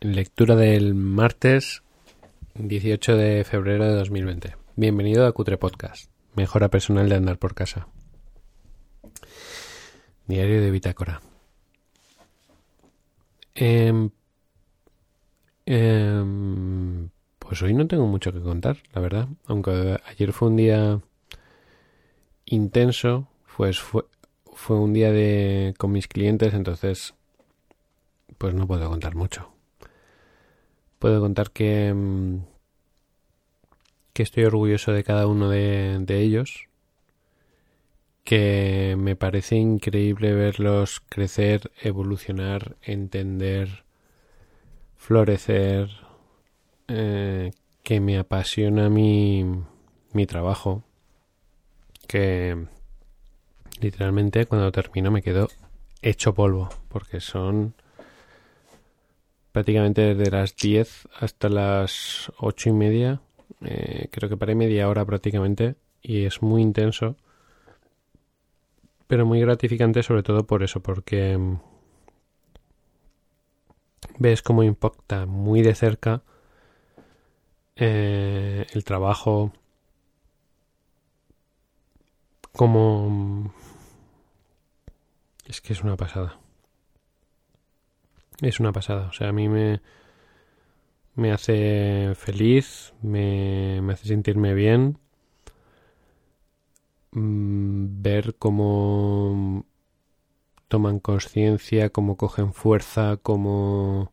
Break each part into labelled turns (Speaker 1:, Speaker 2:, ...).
Speaker 1: Lectura del martes 18 de febrero de 2020. Bienvenido a Cutre Podcast, mejora personal de andar por casa. Diario de Bitácora. Em, em, pues hoy no tengo mucho que contar, la verdad. Aunque ayer fue un día intenso, pues fue, fue un día de con mis clientes, entonces pues no puedo contar mucho puedo contar que, mm, que estoy orgulloso de cada uno de, ellos, que me parece increíble verlos crecer, evolucionar, entender, florecer, eh, que me apasiona mi, mi trabajo, que literalmente cuando termino me quedo hecho polvo, porque son prácticamente desde las 10 hasta las 8 y media. Eh, creo que paré media hora prácticamente y es muy intenso. Pero muy gratificante sobre todo por eso, porque mm, ves cómo impacta muy de cerca eh, el trabajo, como... Mm, es que es una pasada es una pasada. O sea, a mí me, me hace feliz, me, me hace sentirme bien. Mm, ver cómo toman conciencia, cómo cogen fuerza, cómo,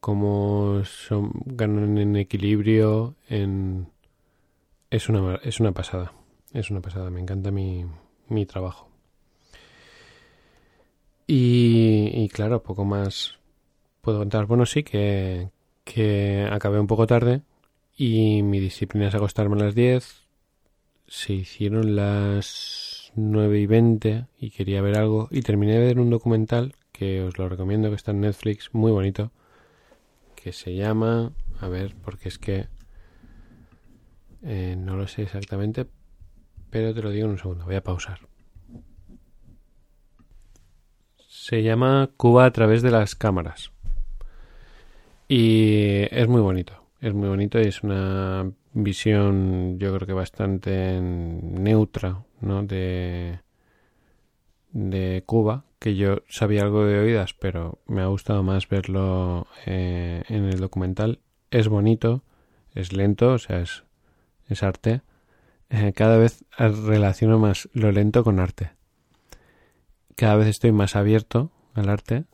Speaker 1: cómo son, ganan en equilibrio. En, es, una, es una pasada. Es una pasada. Me encanta mi, mi trabajo. Y, claro, poco más puedo contar. Bueno, sí que, que acabé un poco tarde y mi disciplina es acostarme a las 10. Se hicieron las 9 y 20 y quería ver algo y terminé de ver un documental que os lo recomiendo que está en Netflix, muy bonito, que se llama, a ver, porque es que eh, no lo sé exactamente, pero te lo digo en un segundo, voy a pausar. Se llama Cuba a través de las cámaras. Y es muy bonito. Es muy bonito y es una visión, yo creo que bastante neutra, ¿no? De, de Cuba, que yo sabía algo de oídas, pero me ha gustado más verlo eh, en el documental. Es bonito, es lento, o sea, es, es arte. Eh, cada vez relaciono más lo lento con arte cada vez estoy más abierto al arte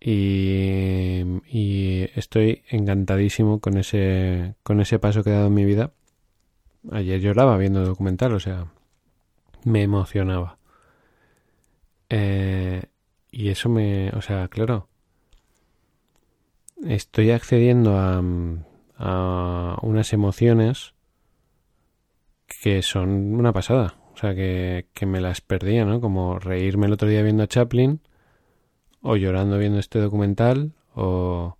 Speaker 1: y, estoy encantadísimo con ese, con ese paso que he dado en mi vida. Ayer lloraba viendo el documental, o sea, me emocionaba. Eh, y eso me, o sea, claro, estoy accediendo a, a unas emociones que son una pasada. O sea, que, me las perdía, ¿no? Como reírme el otro día viendo a Chaplin, o llorando viendo este documental, o...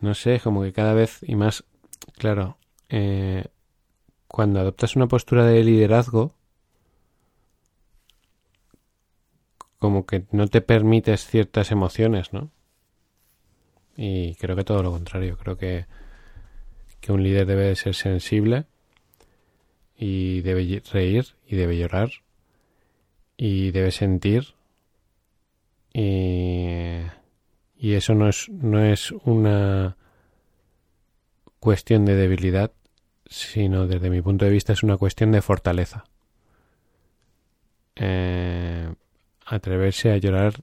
Speaker 1: No sé, como que cada vez y más, claro, eh, cuando adoptas una postura de liderazgo, como que no te permites ciertas emociones, ¿no? Y creo que todo lo contrario, creo que, que un líder debe de ser sensible y debe reír y debe llorar y debe sentir y, y eso no es, no es una cuestión de debilidad sino desde mi punto de vista es una cuestión de fortaleza. Eh, atreverse a llorar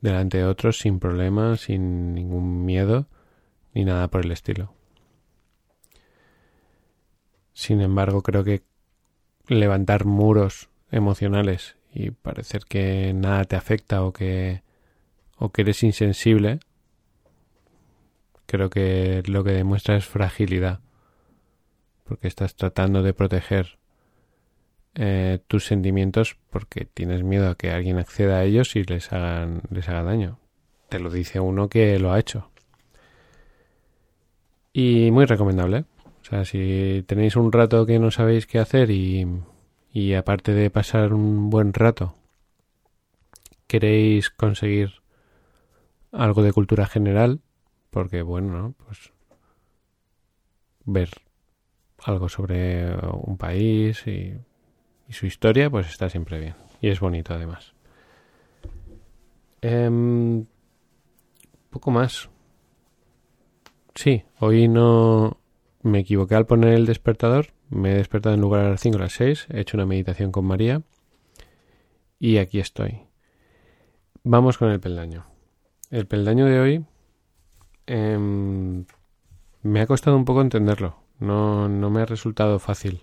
Speaker 1: delante de otros sin problemas sin ningún miedo ni nada por el estilo sin embargo, creo que levantar muros emocionales y parecer que nada te afecta o que o que eres insensible, creo que lo que demuestra es fragilidad, porque estás tratando de proteger eh, tus sentimientos porque tienes miedo a que alguien acceda a ellos y les hagan les haga daño. Te lo dice uno que lo ha hecho. Y muy recomendable. Sea, si tenéis un rato que no sabéis qué hacer y, y aparte de pasar un buen rato, queréis conseguir algo de cultura general, porque bueno, ¿no? pues ver algo sobre un país y, su historia, pues está siempre bien. Y es bonito además. Em, poco más. Sí, hoy no me equivoqué al poner el despertador. Me he despertado en lugar a las 5 a las 6. He hecho una meditación con María. Y aquí estoy. Vamos con el peldaño. El peldaño de hoy em, me ha costado un poco entenderlo. No, no me ha resultado fácil.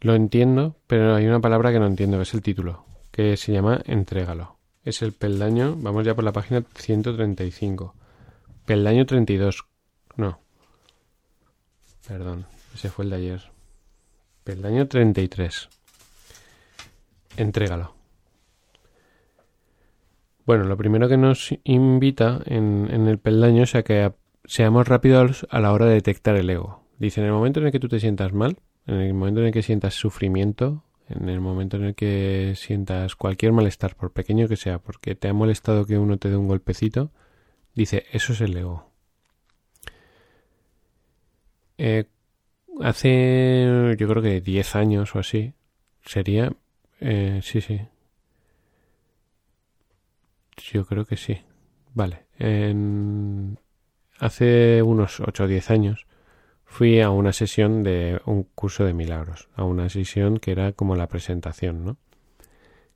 Speaker 1: Lo entiendo, pero hay una palabra que no entiendo, que es el título, que se llama entrégalo. Es el peldaño, vamos ya por la página 135. Peldaño 32. No. Perdón, ese fue el de ayer. Peldaño 33. Entrégalo. Bueno, lo primero que nos invita en, en el peldaño es a que seamos rápidos a la hora de detectar el ego. Dice, en el momento en el que tú te sientas mal, en el momento en el que sientas sufrimiento, en el momento en el que sientas cualquier malestar, por pequeño que sea, porque te ha molestado que uno te dé un golpecito, dice, eso es el ego. Eh, hace, yo creo que 10 años o así, sería, eh, sí, sí. Yo creo que sí. Vale. En, hace unos 8 o 10 años fui a una sesión de un curso de milagros, a una sesión que era como la presentación, ¿no?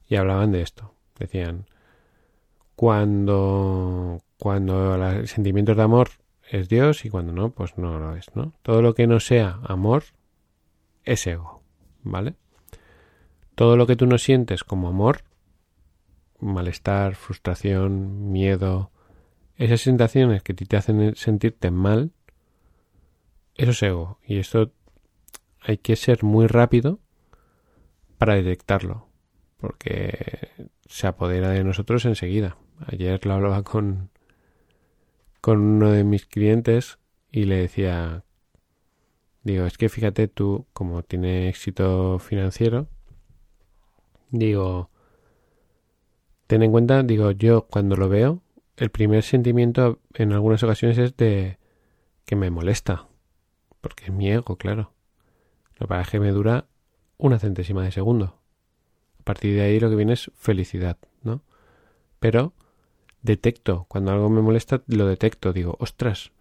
Speaker 1: Y hablaban de esto. Decían, cuando, cuando el sentimiento de amor es Dios y cuando no, pues no lo es, ¿no? Todo lo que no sea amor es ego, ¿vale? Todo lo que tú no sientes como amor, malestar, frustración, miedo, esas sensaciones que te hacen sentirte mal, eso es ego. Y esto hay que ser muy rápido para detectarlo, porque se apodera de nosotros enseguida. Ayer lo hablaba con, con uno de mis clientes y le decía, digo, es que fíjate tú, como tiene éxito financiero, digo, ten en cuenta, digo, yo cuando lo veo, el primer sentimiento en algunas ocasiones es de que me molesta, porque es mi ego, claro. Lo que que me dura una centésima de segundo. A partir de ahí lo que viene es felicidad, ¿no? Pero detecto, cuando algo me molesta, lo detecto, digo, ostras,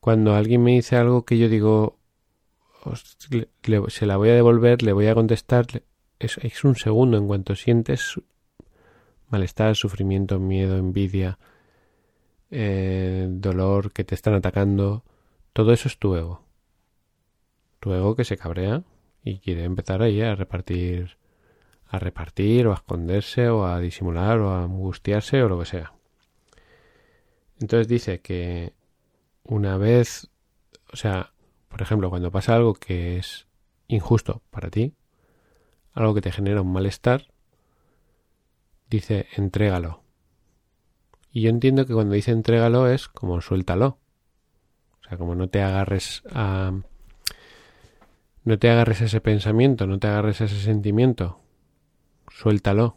Speaker 1: cuando alguien me dice algo que yo digo, se la voy a devolver, le voy a contestar, es, un segundo en cuanto sientes malestar, sufrimiento, miedo, envidia, eh, dolor que te están atacando, todo eso es tu ego. Tu ego que se cabrea y quiere empezar ahí a repartir, a repartir o a esconderse o a disimular o a angustiarse o lo que sea. Entonces dice que una vez, o sea, por ejemplo, cuando pasa algo que es injusto para ti, algo que te genera un malestar, dice entrégalo. Y yo entiendo que cuando dice entrégalo es como suéltalo. O sea, como no te agarres a. No te agarres a ese pensamiento, no te agarres a ese sentimiento. Suéltalo.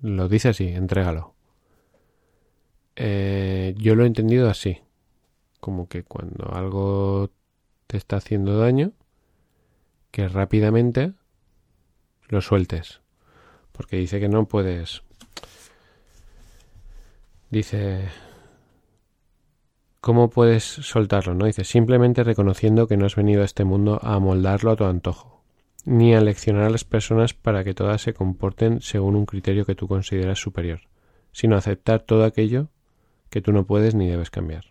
Speaker 1: Lo dice así, entrégalo. Eh, yo lo he entendido así. Como que cuando algo te está haciendo daño, que rápidamente lo sueltes. Porque dice que no puedes Dice, ¿cómo puedes soltarlo? No dice, simplemente reconociendo que no has venido a este mundo a moldarlo a tu antojo, ni a leccionar a las personas para que todas se comporten según un criterio que tú consideras superior, sino aceptar todo aquello que tú no puedes ni debes cambiar.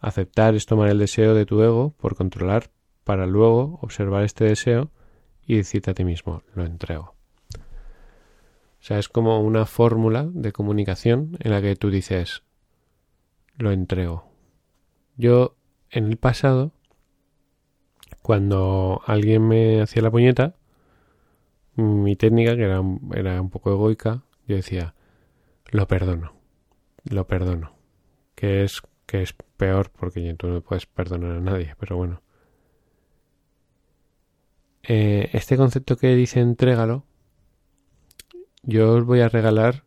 Speaker 1: Aceptar es tomar el deseo de tu ego por controlar para luego observar este deseo y decirte a ti mismo, lo entrego. O sea, es como una fórmula de comunicación en la que tú dices, lo entrego. Yo, en el pasado, cuando alguien me hacía la puñeta, mi técnica, que era, un poco egoica, yo decía, lo perdono, lo perdono. Que es, que es peor porque tú no puedes perdonar a nadie, pero bueno. Eh, este concepto que dice entrégalo yo os voy a regalar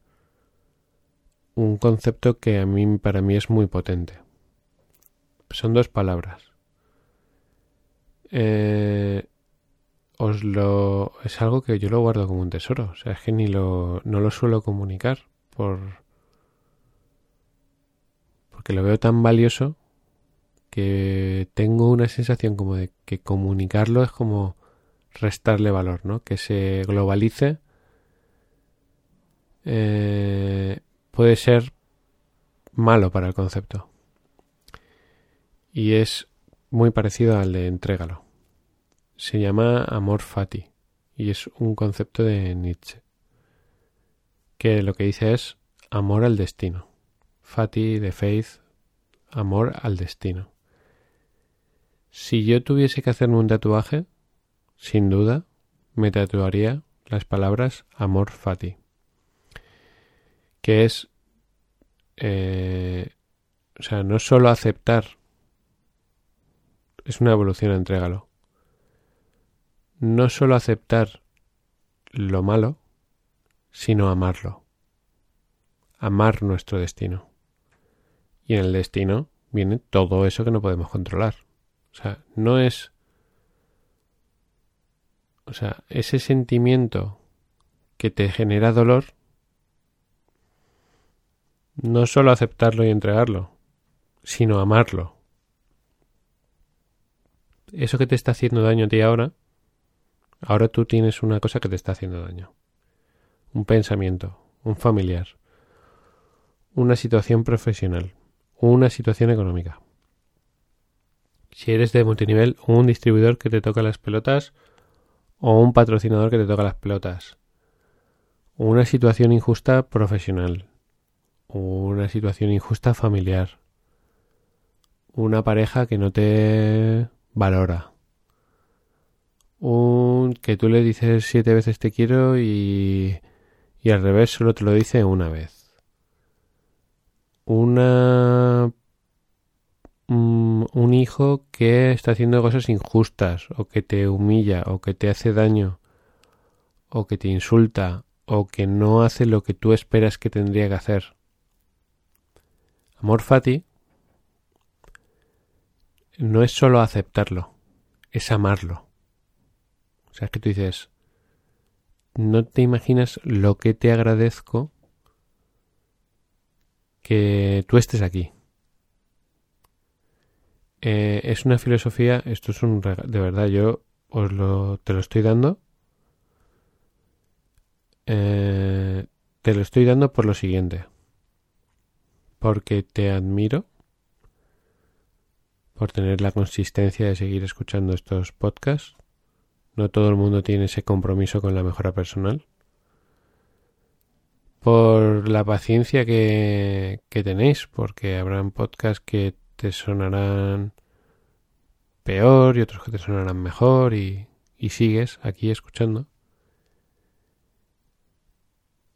Speaker 1: un concepto que a mí para mí es muy potente. Son dos palabras. Eh, os lo es algo que yo lo guardo como un tesoro, o sea, es que ni lo no lo suelo comunicar por porque lo veo tan valioso que tengo una sensación como de que comunicarlo es como restarle valor, ¿no? Que se globalice eh, puede ser malo para el concepto. Y es muy parecido al de entrégalo. Se llama amor fati y es un concepto de Nietzsche que lo que dice es amor al destino. Fati de faith, amor al destino. Si yo tuviese que hacerme un tatuaje, sin duda, me tatuaría las palabras amor fati, que es, eh, o sea, no solo aceptar, es una evolución, entrégalo, no solo aceptar lo malo, sino amarlo, amar nuestro destino. Y en el destino viene todo eso que no podemos controlar. O sea, no es... O sea, ese sentimiento que te genera dolor, no solo aceptarlo y entregarlo, sino amarlo. Eso que te está haciendo daño a ti ahora, ahora tú tienes una cosa que te está haciendo daño. Un pensamiento, un familiar, una situación profesional, una situación económica si eres de multinivel, un distribuidor que te toca las pelotas o un patrocinador que te toca las pelotas. Una situación injusta profesional. Una situación injusta familiar. Una pareja que no te valora. Un que tú le dices siete veces te quiero y, y al revés solo te lo dice una vez. Una Mm, un hijo que está haciendo cosas injustas o que te humilla o que te hace daño o que te insulta o que no hace lo que tú esperas que tendría que hacer. Amor fati no es solo aceptarlo, es amarlo. O sea, que tú dices, no te imaginas lo que te agradezco que tú estés aquí. Eh, es una filosofía, esto es un de verdad, yo os lo, te lo estoy dando. Eh, te lo estoy dando por lo siguiente. Porque te admiro por tener la consistencia de seguir escuchando estos podcasts. No todo el mundo tiene ese compromiso con la mejora personal. Por la paciencia que, que tenéis, porque habrán podcasts que te sonarán peor y otros que te sonarán mejor y, y sigues aquí escuchando.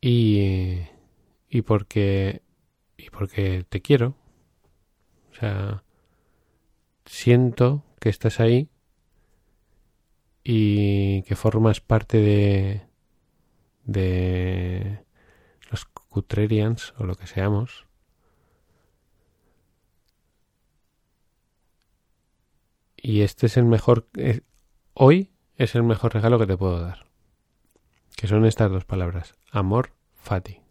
Speaker 1: Y, y porque y porque te quiero. O sea, siento que estás ahí y que formas parte de de O lo que seamos Y este es el mejor... Eh, hoy es el mejor regalo que te puedo dar. Que son estas dos palabras. Amor fati.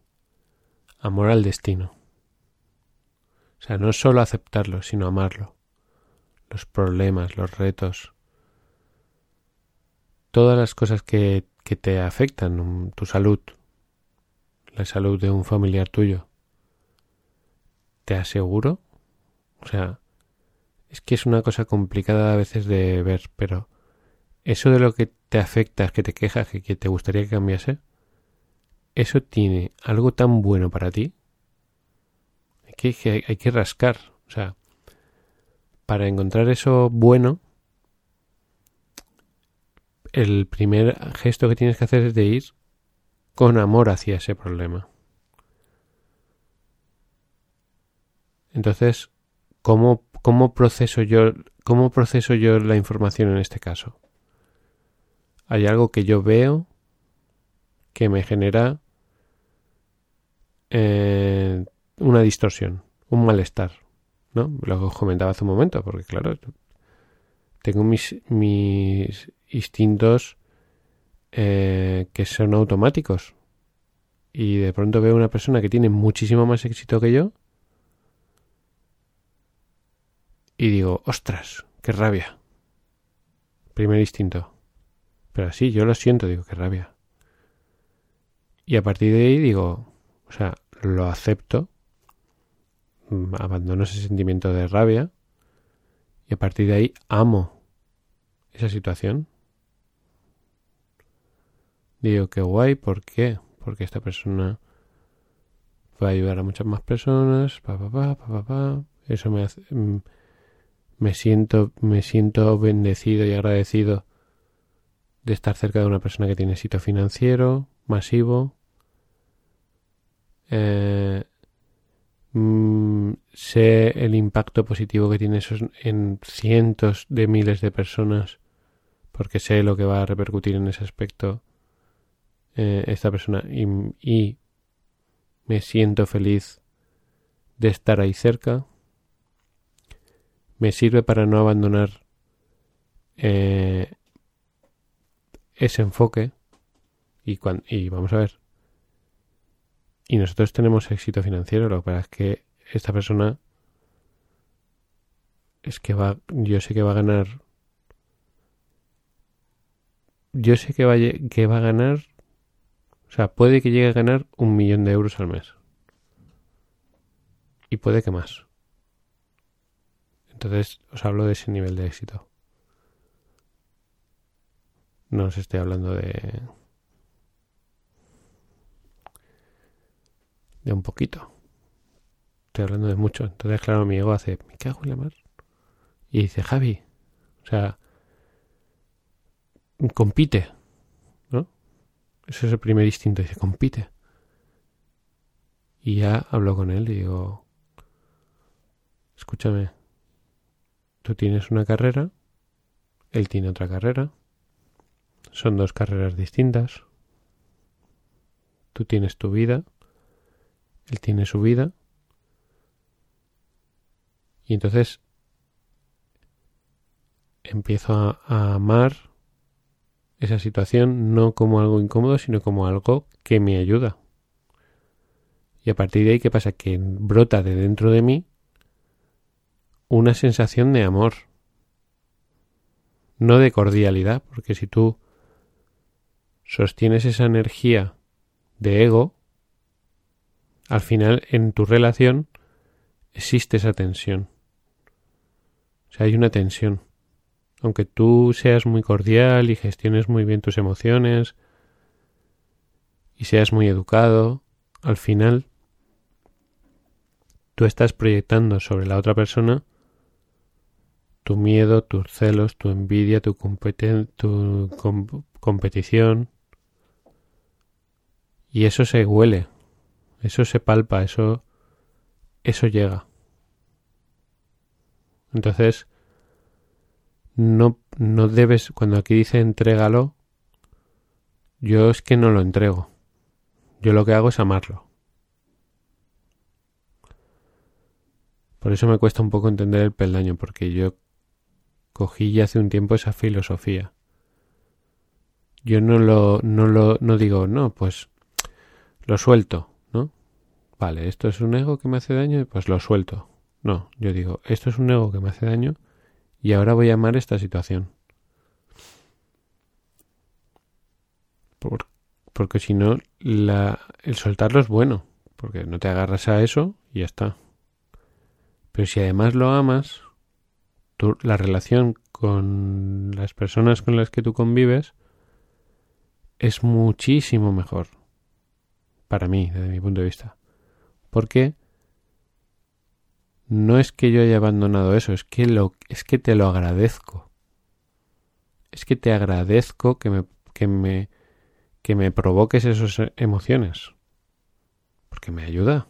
Speaker 1: Amor al destino. O sea, no solo aceptarlo, sino amarlo. Los problemas, los retos. Todas las cosas que, que te afectan, tu salud, la salud de un familiar tuyo. Te aseguro, o sea, es que es una cosa complicada a veces de ver, pero eso de lo que te afecta, que te quejas, que, te gustaría que cambiase, eso tiene algo tan bueno para ti que, que hay que rascar. O sea, para encontrar eso bueno, el primer gesto que tienes que hacer es de ir con amor hacia ese problema. Entonces, ¿cómo ¿Cómo proceso yo, cómo proceso yo la información en este caso? Hay algo que yo veo que me genera eh, una distorsión, un malestar, ¿no? Lo comentaba hace un momento, porque claro, tengo mis, mis instintos eh, que son automáticos y de pronto veo una persona que tiene muchísimo más éxito que yo y digo, ostras, qué rabia. Primer instinto. Pero así, yo lo siento, digo, qué rabia. Y a partir de ahí digo, o sea, lo acepto, mm, abandono ese sentimiento de rabia y a partir de ahí amo esa situación. Digo, qué guay, ¿por qué? Porque esta persona va a ayudar a muchas más personas, pa, pa, pa, pa, pa, pa. Eso me hace, mm, me siento, me siento bendecido y agradecido de estar cerca de una persona que tiene éxito financiero, masivo. Eh, mm, sé el impacto positivo que tiene eso en cientos de miles de personas porque sé lo que va a repercutir en ese aspecto eh, esta persona y, me siento feliz de estar ahí cerca. Me sirve para no abandonar eh, ese enfoque y, y vamos a ver. Y nosotros tenemos éxito financiero lo que pasa es que esta persona es que va yo sé que va a ganar yo sé que va, que va a ganar o sea puede que llegue a ganar un millón de euros al mes y puede que más entonces os hablo de ese nivel de éxito no os estoy hablando de de un poquito. Estoy hablando de mucho. Entonces, claro, mi ego hace, me cago en la mar. Y dice, Javi, o sea, compite. Ese es el primer instinto, dice, compite. Y ya hablo con él y digo, escúchame, tú tienes una carrera, él tiene otra carrera, son dos carreras distintas, tú tienes tu vida, él tiene su vida. Y entonces empiezo a, amar esa situación no como algo incómodo, sino como algo que me ayuda. Y a partir de ahí, ¿qué pasa? Que brota de dentro de mí una sensación de amor, no de cordialidad, porque si tú sostienes esa energía de ego, al final en tu relación existe esa tensión. O sea, hay una tensión. Aunque tú seas muy cordial y gestiones muy bien tus emociones y seas muy educado, al final tú estás proyectando sobre la otra persona tu miedo, tus celos, tu envidia, tu, tu competición. Y eso se huele, eso se palpa, eso, eso llega. Entonces, no, no debes, cuando aquí dice entrégalo, yo es que no lo entrego. Yo lo que hago es amarlo. Por eso me cuesta un poco entender el peldaño, porque yo cogí ya hace un tiempo esa filosofía. Yo no lo, no lo, no digo, no, pues lo suelto vale, esto es un ego que me hace daño, pues lo suelto. No, yo digo, esto es un ego que me hace daño y ahora voy a amar esta situación. porque si no, el soltarlo es bueno, porque no te agarras a eso y ya está. Pero si además lo amas, la relación con las personas con las que tú convives es muchísimo mejor. Para mí, desde mi punto de vista. Porque no es que yo haya abandonado eso, es que, lo, es que te lo agradezco. Es que te agradezco que me, que me, que me provoques esas emociones. Porque me ayuda.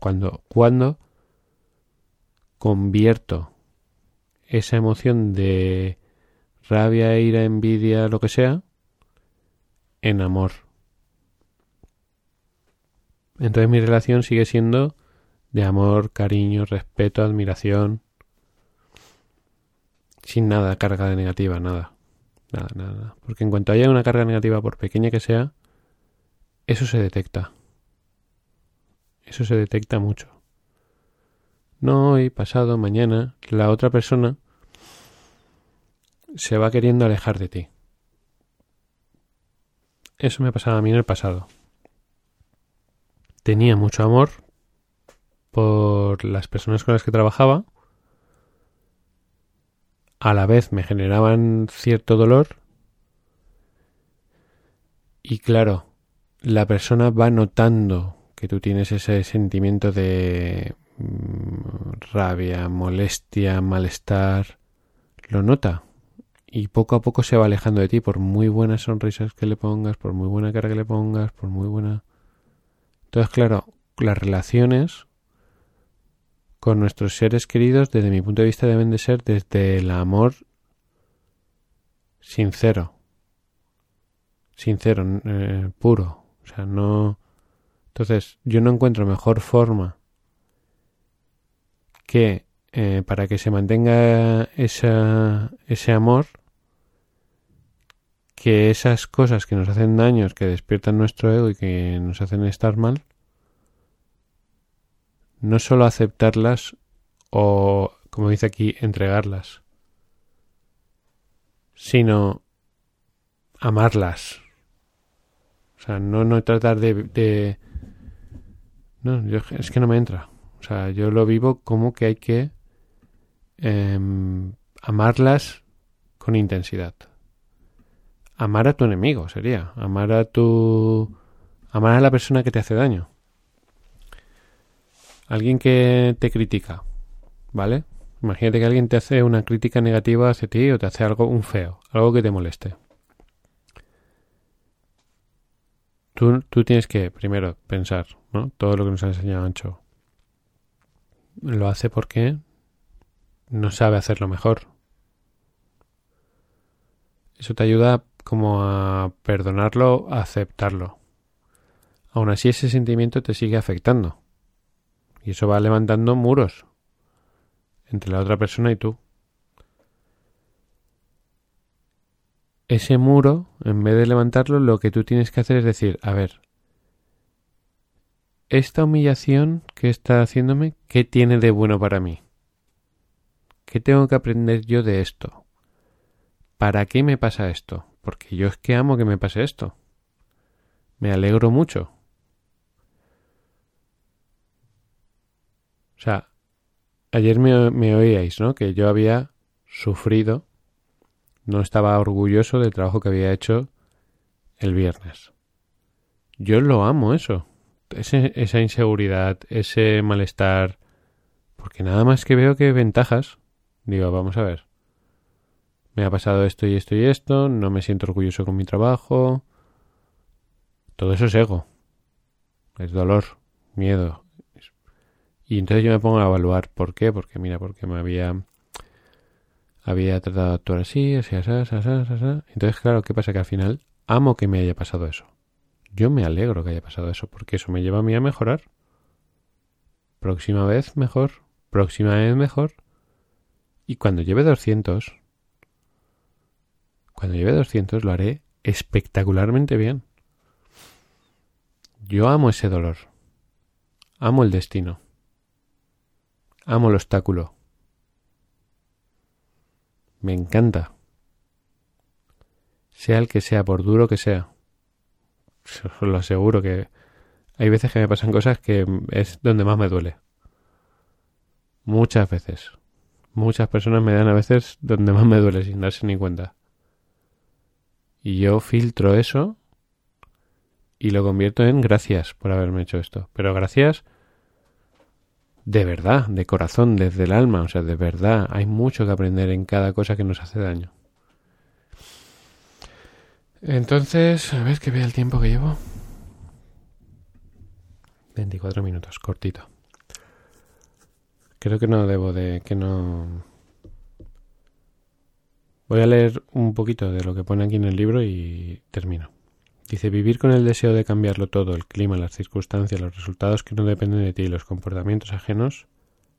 Speaker 1: Cuando, cuando convierto esa emoción de rabia, ira, envidia, lo que sea, en amor. Entonces mi relación sigue siendo de amor, cariño, respeto, admiración, sin nada, carga de negativa, nada. Nada, nada. Porque en cuanto haya una carga negativa, por pequeña que sea, eso se detecta. Eso se detecta mucho. No hoy, pasado, mañana, la otra persona se va queriendo alejar de ti. Eso me pasaba a mí en el pasado. Tenía mucho amor por las personas con las que trabajaba. A la vez me generaban cierto dolor. Y claro, la persona va notando que tú tienes ese sentimiento de mm, rabia, molestia, malestar. Lo nota y poco a poco se va alejando de ti por muy buenas sonrisas que le pongas, por muy buena cara que le pongas, por muy buena... Entonces, claro, las relaciones con nuestros seres queridos, desde mi punto de vista, deben de ser desde el amor sincero, sincero, eh, puro. O sea, no... Entonces, yo no encuentro mejor forma que eh, para que se mantenga esa, ese amor que esas cosas que nos hacen daños, que despiertan nuestro ego y que nos hacen estar mal, no solo aceptarlas o, como dice aquí, entregarlas, sino amarlas. O sea, no, no tratar de, No, yo, es que no me entra. O sea, yo lo vivo como que hay que em, amarlas con intensidad amar a tu enemigo, sería. Amar a tu. Amar a la persona que te hace daño. Alguien que te critica, ¿vale? Imagínate que alguien te hace una crítica negativa hacia ti o te hace algo un feo, algo que te moleste. Tú, tú tienes que, primero, pensar, ¿no? Todo lo que nos ha enseñado Ancho. Lo hace porque no sabe hacerlo mejor. Eso te ayuda como a perdonarlo, a aceptarlo. Aún así ese sentimiento te sigue afectando. Y eso va levantando muros entre la otra persona y tú. Ese muro, en vez de levantarlo, lo que tú tienes que hacer es decir, a ver, esta humillación que está haciéndome, ¿qué tiene de bueno para mí? ¿Qué tengo que aprender yo de esto? ¿Para qué me pasa esto? porque yo es que amo que me pase esto. Me alegro mucho. O sea, ayer me, oíais, ¿no? Que yo había sufrido, no estaba orgulloso del trabajo que había hecho el viernes. Yo lo amo eso, esa inseguridad, ese malestar, porque nada más que veo que ventajas, digo, vamos a ver, me ha pasado esto y esto y esto, no me siento orgulloso con mi trabajo. Todo eso es ego. Es dolor, miedo. Y entonces yo me pongo a evaluar por qué, porque mira, porque me había había tratado de actuar así, así, así, así, así, así. Entonces, claro, ¿qué pasa? Que al final amo que me haya pasado eso. Yo me alegro que haya pasado eso, porque eso me lleva a mí a mejorar. Próxima vez mejor, próxima vez mejor. Y cuando lleve 200, cuando lleve 200 lo haré espectacularmente bien. Yo amo ese dolor. Amo el destino. Amo el obstáculo. Me encanta. Sea el que sea, por duro que sea. Os lo aseguro que hay veces que me pasan cosas que es donde más me duele. Muchas veces. Muchas personas me dan a veces donde más me duele sin darse ni cuenta. Y yo filtro eso y lo convierto en gracias por haberme hecho esto. Pero gracias de verdad, de corazón, desde el alma, o sea, de verdad. Hay mucho que aprender en cada cosa que nos hace daño. Entonces, a ver que vea el tiempo que llevo. 24 minutos, cortito. Creo que no debo de... que no... Voy a leer un poquito de lo que pone aquí en el libro y termino. Dice, vivir con el deseo de cambiarlo todo, el clima, las circunstancias, los resultados que no dependen de ti, los comportamientos ajenos,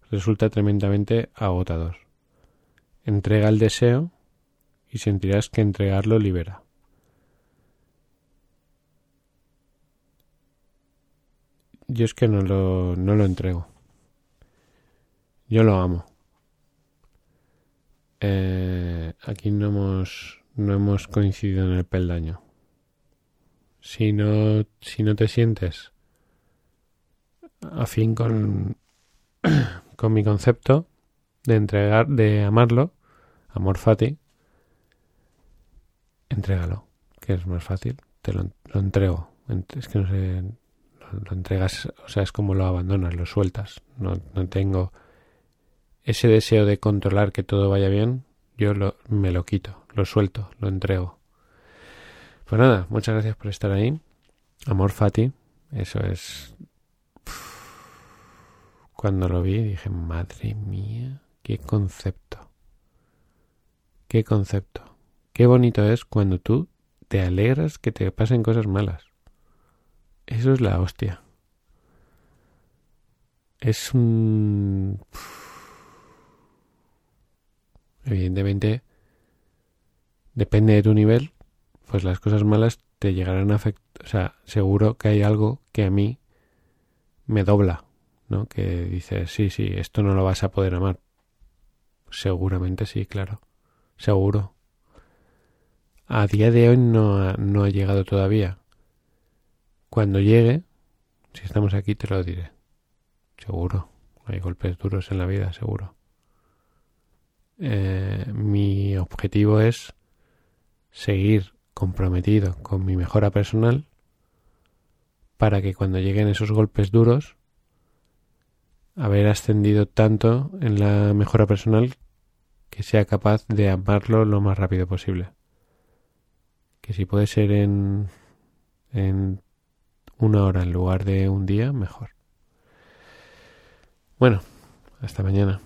Speaker 1: resulta tremendamente agotador. Entrega el deseo y sentirás que entregarlo libera. Yo es que no lo, no lo entrego. Yo lo amo. Eh, aquí no hemos, no hemos coincidido en el peldaño. Si no, si no te sientes afín con, con mi concepto de entregar, de amarlo, amor fati, entrégalo, que es más fácil, te lo, entrego. Es que no sé, lo, entregas, o sea, es como lo abandonas, lo sueltas. No, no tengo ese deseo de controlar que todo vaya bien, yo lo, me lo quito, lo suelto, lo entrego. Pues nada, muchas gracias por estar ahí. Amor Fati, eso es... Cuando lo vi dije, madre mía, qué concepto. Qué concepto. Qué bonito es cuando tú te alegras que te pasen cosas malas. Eso es la hostia. Es un... Evidentemente, depende de tu nivel, pues las cosas malas te llegarán a afectar. O sea, seguro que hay algo que a mí me dobla, ¿no? Que dices, sí, sí, esto no lo vas a poder amar. Seguramente sí, claro. Seguro. A día de hoy no ha, no ha llegado todavía. Cuando llegue, si estamos aquí, te lo diré. Seguro. Hay golpes duros en la vida, seguro. Eh, mi objetivo es seguir comprometido con mi mejora personal para que cuando lleguen esos golpes duros haber ascendido tanto en la mejora personal que sea capaz de amarlo lo más rápido posible. Que si puede ser en, en una hora en lugar de un día, mejor. Bueno, hasta mañana.